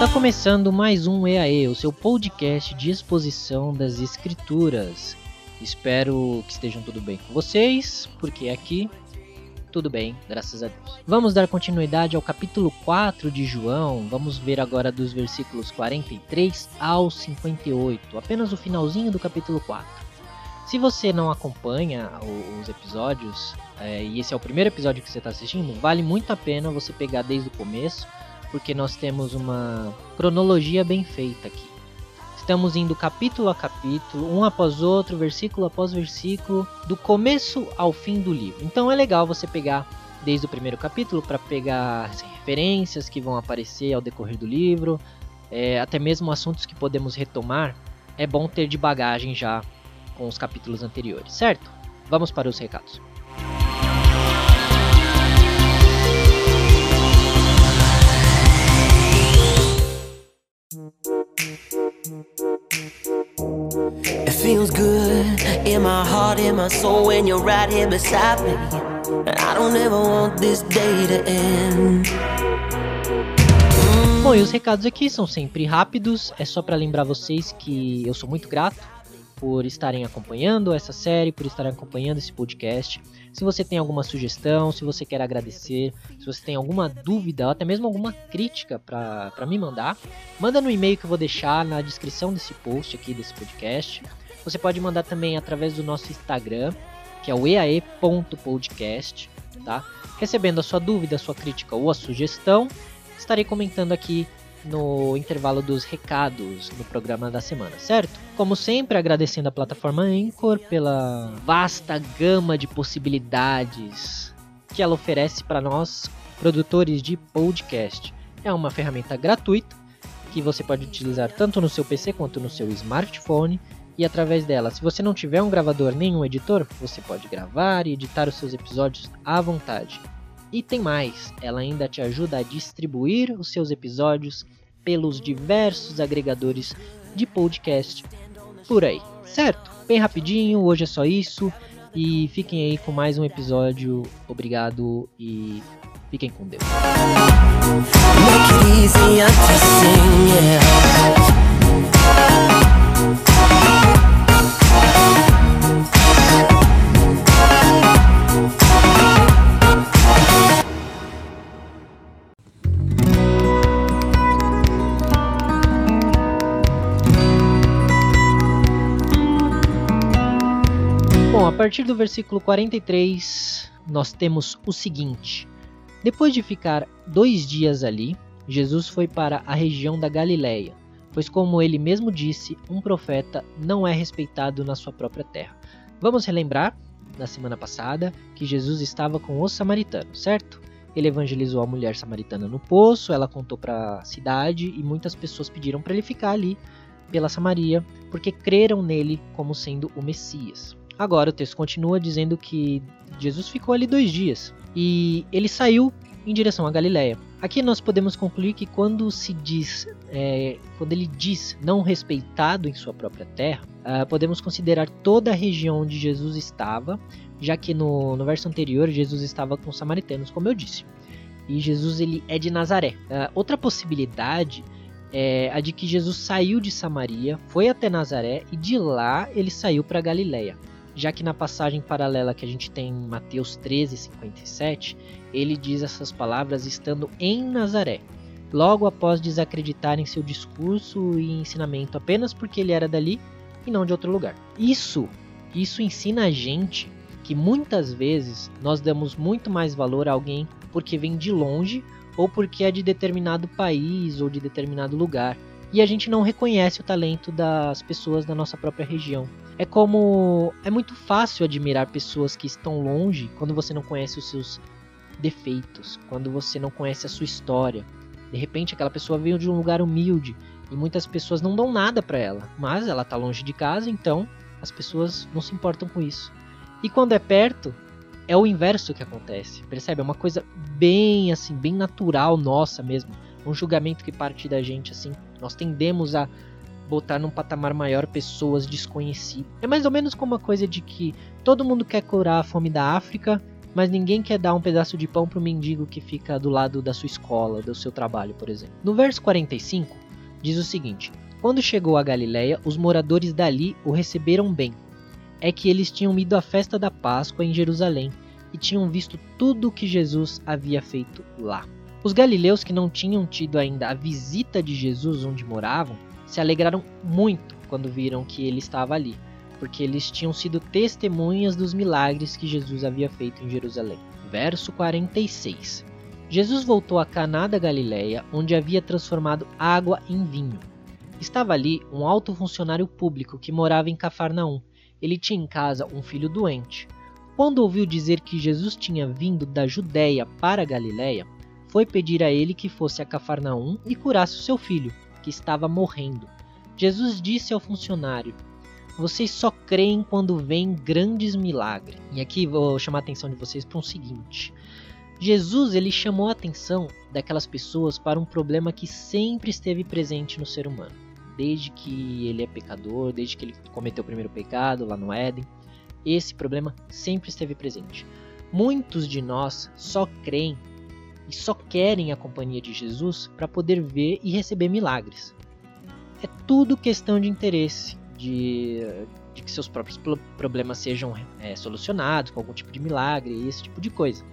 Está começando mais um EAE, o seu podcast de exposição das escrituras. Espero que estejam tudo bem com vocês, porque aqui tudo bem, graças a Deus. Vamos dar continuidade ao capítulo 4 de João. Vamos ver agora dos versículos 43 ao 58, apenas o finalzinho do capítulo 4. Se você não acompanha os episódios, é, e esse é o primeiro episódio que você está assistindo, vale muito a pena você pegar desde o começo, porque nós temos uma cronologia bem feita aqui. Estamos indo capítulo a capítulo, um após outro, versículo após versículo, do começo ao fim do livro. Então é legal você pegar desde o primeiro capítulo para pegar as referências que vão aparecer ao decorrer do livro, é, até mesmo assuntos que podemos retomar. É bom ter de bagagem já com os capítulos anteriores, certo? Vamos para os recados. It feels good in my heart, in my soul when you're right here beside me. I don't ever want this day to end. Bom, e os recados aqui são sempre rápidos, é só para lembrar vocês que eu sou muito grato por estarem acompanhando essa série, por estarem acompanhando esse podcast. Se você tem alguma sugestão, se você quer agradecer, se você tem alguma dúvida ou até mesmo alguma crítica para me mandar, manda no e-mail que eu vou deixar na descrição desse post aqui desse podcast. Você pode mandar também através do nosso Instagram, que é o eae.podcast, tá? Recebendo a sua dúvida, a sua crítica ou a sugestão, estarei comentando aqui no intervalo dos recados no programa da semana, certo? Como sempre, agradecendo a plataforma Anchor pela vasta gama de possibilidades que ela oferece para nós, produtores de podcast. É uma ferramenta gratuita que você pode utilizar tanto no seu PC quanto no seu smartphone. E através dela, se você não tiver um gravador nem um editor, você pode gravar e editar os seus episódios à vontade. E tem mais, ela ainda te ajuda a distribuir os seus episódios pelos diversos agregadores de podcast por aí, certo? Bem rapidinho, hoje é só isso e fiquem aí com mais um episódio. Obrigado e fiquem com Deus. Make it yeah. Partir do versículo 43, nós temos o seguinte: Depois de ficar dois dias ali, Jesus foi para a região da Galiléia, pois, como ele mesmo disse, um profeta não é respeitado na sua própria terra. Vamos relembrar, na semana passada, que Jesus estava com os samaritanos, certo? Ele evangelizou a mulher samaritana no poço, ela contou para a cidade e muitas pessoas pediram para ele ficar ali pela Samaria, porque creram nele como sendo o Messias. Agora o texto continua dizendo que Jesus ficou ali dois dias e ele saiu em direção à Galiléia. Aqui nós podemos concluir que quando se diz, é, quando ele diz não respeitado em sua própria terra, ah, podemos considerar toda a região onde Jesus estava, já que no, no verso anterior Jesus estava com os samaritanos, como eu disse. E Jesus ele é de Nazaré. Ah, outra possibilidade é a de que Jesus saiu de Samaria, foi até Nazaré e de lá ele saiu para Galiléia já que na passagem paralela que a gente tem em Mateus 13, 57, ele diz essas palavras estando em Nazaré, logo após desacreditar em seu discurso e ensinamento apenas porque ele era dali e não de outro lugar. Isso, isso ensina a gente que muitas vezes nós damos muito mais valor a alguém porque vem de longe ou porque é de determinado país ou de determinado lugar. E a gente não reconhece o talento das pessoas da nossa própria região. É como. É muito fácil admirar pessoas que estão longe quando você não conhece os seus defeitos, quando você não conhece a sua história. De repente, aquela pessoa veio de um lugar humilde e muitas pessoas não dão nada para ela, mas ela tá longe de casa, então as pessoas não se importam com isso. E quando é perto, é o inverso que acontece. Percebe? É uma coisa bem assim, bem natural nossa mesmo. Um julgamento que parte da gente assim. Nós tendemos a botar num patamar maior pessoas desconhecidas. É mais ou menos como uma coisa de que todo mundo quer curar a fome da África, mas ninguém quer dar um pedaço de pão para o mendigo que fica do lado da sua escola, do seu trabalho, por exemplo. No verso 45, diz o seguinte: Quando chegou a Galiléia, os moradores dali o receberam bem. É que eles tinham ido à festa da Páscoa em Jerusalém e tinham visto tudo o que Jesus havia feito lá. Os galileus que não tinham tido ainda a visita de Jesus onde moravam se alegraram muito quando viram que ele estava ali, porque eles tinham sido testemunhas dos milagres que Jesus havia feito em Jerusalém. Verso 46. Jesus voltou a Caná da Galileia, onde havia transformado água em vinho. Estava ali um alto funcionário público que morava em Cafarnaum. Ele tinha em casa um filho doente. Quando ouviu dizer que Jesus tinha vindo da Judéia para a Galiléia, foi pedir a ele que fosse a Cafarnaum e curasse o seu filho que estava morrendo. Jesus disse ao funcionário: Vocês só creem quando veem grandes milagres. E aqui vou chamar a atenção de vocês para um seguinte. Jesus ele chamou a atenção daquelas pessoas para um problema que sempre esteve presente no ser humano, desde que ele é pecador, desde que ele cometeu o primeiro pecado lá no Éden. Esse problema sempre esteve presente. Muitos de nós só creem e só querem a companhia de Jesus para poder ver e receber milagres. É tudo questão de interesse, de, de que seus próprios problemas sejam é, solucionados com algum tipo de milagre, esse tipo de coisa.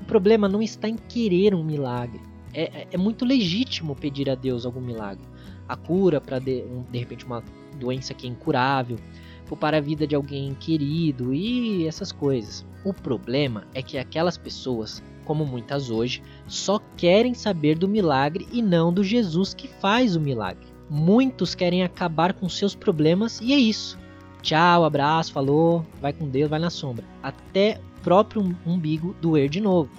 O problema não está em querer um milagre. É, é, é muito legítimo pedir a Deus algum milagre. A cura para de, de repente uma doença que é incurável, poupar a vida de alguém querido e essas coisas. O problema é que aquelas pessoas como muitas hoje, só querem saber do milagre e não do Jesus que faz o milagre. Muitos querem acabar com seus problemas e é isso. Tchau, abraço, falou, vai com Deus, vai na sombra. Até o próprio umbigo doer de novo.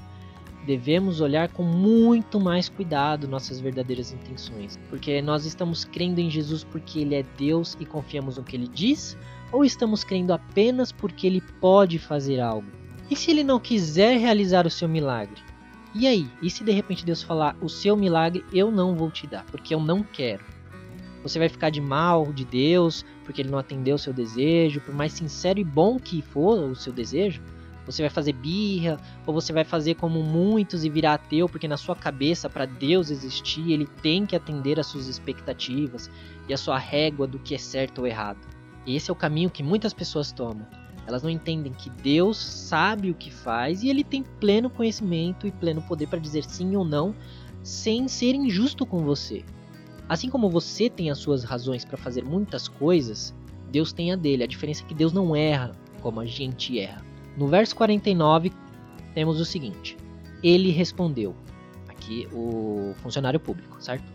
Devemos olhar com muito mais cuidado nossas verdadeiras intenções, porque nós estamos crendo em Jesus porque ele é Deus e confiamos no que ele diz, ou estamos crendo apenas porque ele pode fazer algo? E se ele não quiser realizar o seu milagre? E aí? E se de repente Deus falar: O seu milagre eu não vou te dar, porque eu não quero? Você vai ficar de mal de Deus porque ele não atendeu o seu desejo, por mais sincero e bom que for o seu desejo? Você vai fazer birra, ou você vai fazer como muitos e virar ateu, porque na sua cabeça, para Deus existir, ele tem que atender às suas expectativas e a sua régua do que é certo ou errado. E esse é o caminho que muitas pessoas tomam. Elas não entendem que Deus sabe o que faz e ele tem pleno conhecimento e pleno poder para dizer sim ou não, sem ser injusto com você. Assim como você tem as suas razões para fazer muitas coisas, Deus tem a dele. A diferença é que Deus não erra como a gente erra. No verso 49 temos o seguinte: Ele respondeu, aqui o funcionário público, certo?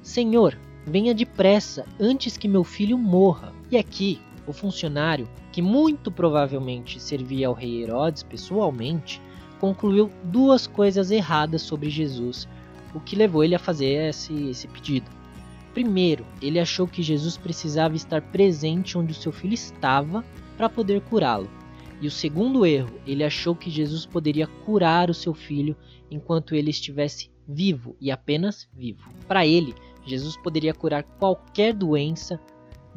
Senhor, venha depressa antes que meu filho morra. E aqui o funcionário, que muito provavelmente servia ao rei Herodes pessoalmente, concluiu duas coisas erradas sobre Jesus, o que levou ele a fazer esse, esse pedido. Primeiro, ele achou que Jesus precisava estar presente onde o seu filho estava para poder curá-lo. E o segundo erro, ele achou que Jesus poderia curar o seu filho enquanto ele estivesse vivo e apenas vivo. Para ele, Jesus poderia curar qualquer doença,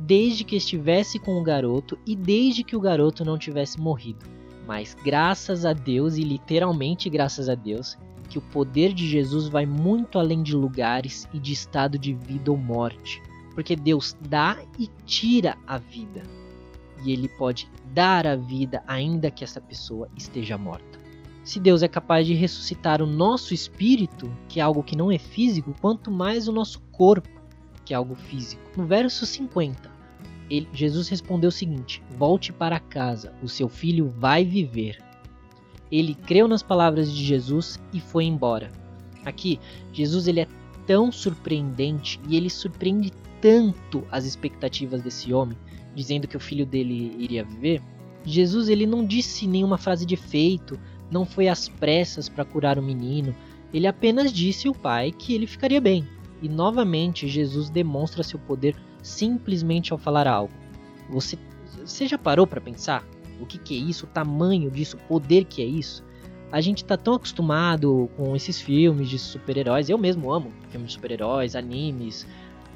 desde que estivesse com o garoto e desde que o garoto não tivesse morrido. Mas graças a Deus, e literalmente graças a Deus, que o poder de Jesus vai muito além de lugares e de estado de vida ou morte. Porque Deus dá e tira a vida. E Ele pode dar a vida ainda que essa pessoa esteja morta. Se Deus é capaz de ressuscitar o nosso espírito, que é algo que não é físico, quanto mais o nosso corpo, que é algo físico. No verso 50, ele, Jesus respondeu o seguinte: Volte para casa, o seu filho vai viver. Ele creu nas palavras de Jesus e foi embora. Aqui, Jesus ele é tão surpreendente e ele surpreende tanto as expectativas desse homem, dizendo que o filho dele iria viver. Jesus ele não disse nenhuma frase de efeito, não foi às pressas para curar o menino, ele apenas disse ao pai que ele ficaria bem. E novamente Jesus demonstra seu poder simplesmente ao falar algo. Você, você já parou para pensar o que, que é isso, o tamanho disso, o poder que é isso? A gente tá tão acostumado com esses filmes de super-heróis. Eu mesmo amo filmes de super-heróis, animes,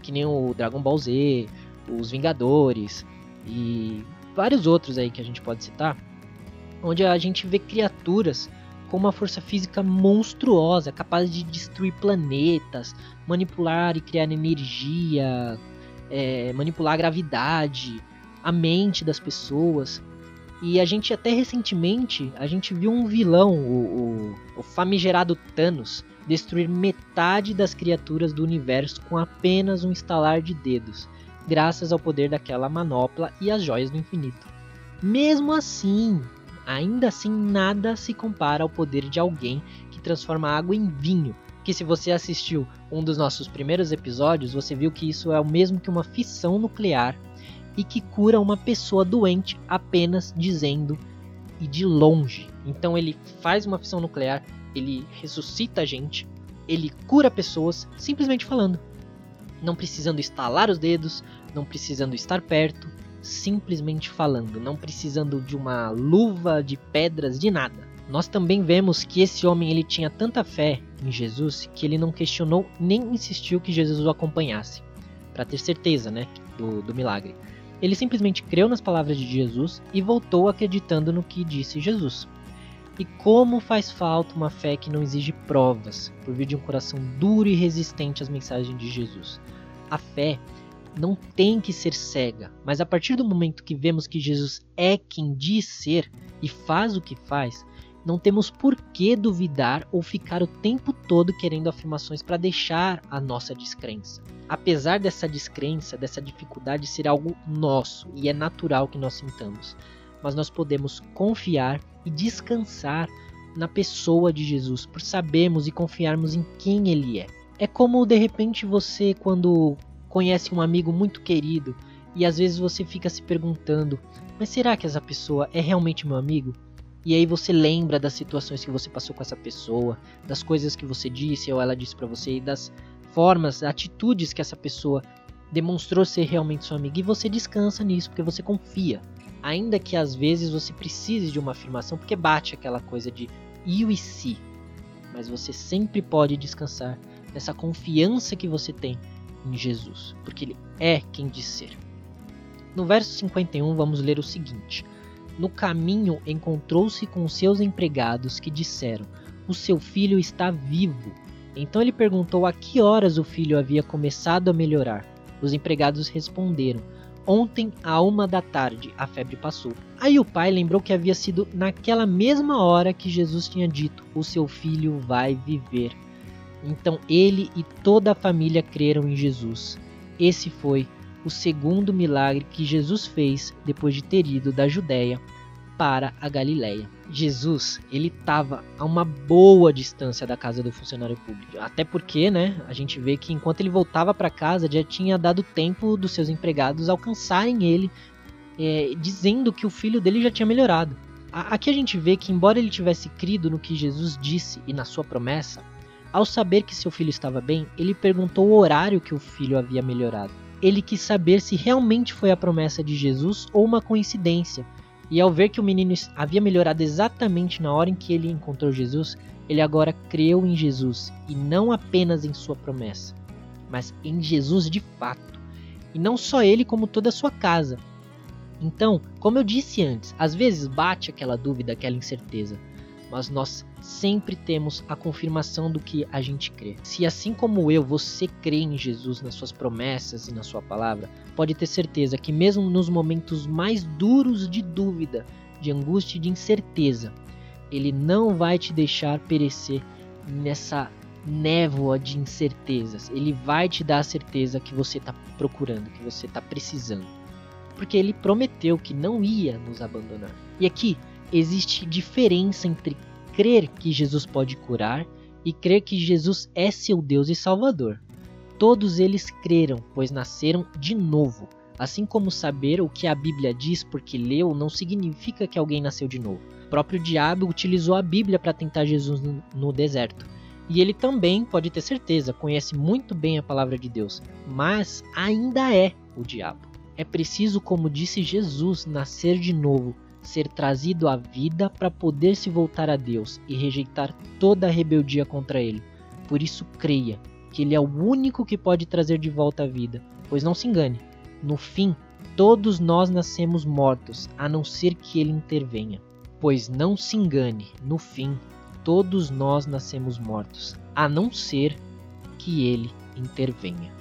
que nem o Dragon Ball Z, os Vingadores e vários outros aí que a gente pode citar, onde a gente vê criaturas com uma força física monstruosa, capaz de destruir planetas, manipular e criar energia, é, manipular a gravidade, a mente das pessoas. E a gente até recentemente a gente viu um vilão, o, o, o famigerado Thanos, destruir metade das criaturas do universo com apenas um estalar de dedos, graças ao poder daquela manopla e as joias do infinito. Mesmo assim, ainda assim nada se compara ao poder de alguém que transforma água em vinho. Que se você assistiu um dos nossos primeiros episódios, você viu que isso é o mesmo que uma fissão nuclear e que cura uma pessoa doente apenas dizendo e de longe. Então ele faz uma fissão nuclear, ele ressuscita a gente, ele cura pessoas simplesmente falando. Não precisando estalar os dedos, não precisando estar perto, simplesmente falando, não precisando de uma luva de pedras, de nada. Nós também vemos que esse homem ele tinha tanta fé em Jesus que ele não questionou nem insistiu que Jesus o acompanhasse, para ter certeza, né, do, do milagre. Ele simplesmente creu nas palavras de Jesus e voltou acreditando no que disse Jesus. E como faz falta uma fé que não exige provas, por vir de um coração duro e resistente às mensagens de Jesus. A fé não tem que ser cega, mas a partir do momento que vemos que Jesus é quem diz ser e faz o que faz, não temos por que duvidar ou ficar o tempo todo querendo afirmações para deixar a nossa descrença. Apesar dessa descrença, dessa dificuldade ser algo nosso e é natural que nós sintamos, mas nós podemos confiar e descansar na pessoa de Jesus por sabermos e confiarmos em quem ele é. É como de repente você, quando conhece um amigo muito querido e às vezes você fica se perguntando: mas será que essa pessoa é realmente meu amigo? E aí você lembra das situações que você passou com essa pessoa, das coisas que você disse ou ela disse para você e das formas, atitudes que essa pessoa demonstrou ser realmente sua amiga e você descansa nisso porque você confia. Ainda que às vezes você precise de uma afirmação porque bate aquela coisa de eu e se. Mas você sempre pode descansar nessa confiança que você tem em Jesus, porque ele é quem diz ser. No verso 51, vamos ler o seguinte: No caminho encontrou-se com seus empregados que disseram: O seu filho está vivo. Então ele perguntou a que horas o filho havia começado a melhorar. Os empregados responderam: Ontem, à uma da tarde, a febre passou. Aí o pai lembrou que havia sido naquela mesma hora que Jesus tinha dito: O seu filho vai viver. Então ele e toda a família creram em Jesus. Esse foi o segundo milagre que Jesus fez depois de ter ido da Judéia para a Galiléia. Jesus, ele estava a uma boa distância da casa do funcionário público. Até porque, né, a gente vê que enquanto ele voltava para casa, já tinha dado tempo dos seus empregados alcançarem ele, é, dizendo que o filho dele já tinha melhorado. Aqui a gente vê que, embora ele tivesse crido no que Jesus disse e na sua promessa, ao saber que seu filho estava bem, ele perguntou o horário que o filho havia melhorado. Ele quis saber se realmente foi a promessa de Jesus ou uma coincidência. E ao ver que o menino havia melhorado exatamente na hora em que ele encontrou Jesus, ele agora creu em Jesus e não apenas em sua promessa, mas em Jesus de fato. E não só ele, como toda a sua casa. Então, como eu disse antes, às vezes bate aquela dúvida, aquela incerteza mas nós sempre temos a confirmação do que a gente crê. Se assim como eu, você crê em Jesus, nas suas promessas e na sua palavra, pode ter certeza que mesmo nos momentos mais duros de dúvida, de angústia e de incerteza, ele não vai te deixar perecer nessa névoa de incertezas. Ele vai te dar a certeza que você está procurando, que você está precisando. Porque ele prometeu que não ia nos abandonar. E aqui, existe diferença entre crer que Jesus pode curar e crer que Jesus é seu Deus e Salvador. Todos eles creram, pois nasceram de novo. Assim como saber o que a Bíblia diz porque leu não significa que alguém nasceu de novo. O próprio diabo utilizou a Bíblia para tentar Jesus no, deserto. E ele também, pode ter certeza, conhece muito bem a palavra de Deus, mas ainda é o diabo. É preciso, como disse Jesus, nascer de novo, ser trazido à vida para poder se voltar a Deus e rejeitar toda a rebeldia contra ele. Por isso, creia que ele é o único que pode trazer de volta a vida, pois não se engane, no fim, todos nós nascemos mortos, a não ser que ele intervenha. Pois não se engane, no fim, todos nós nascemos mortos, a não ser que ele intervenha.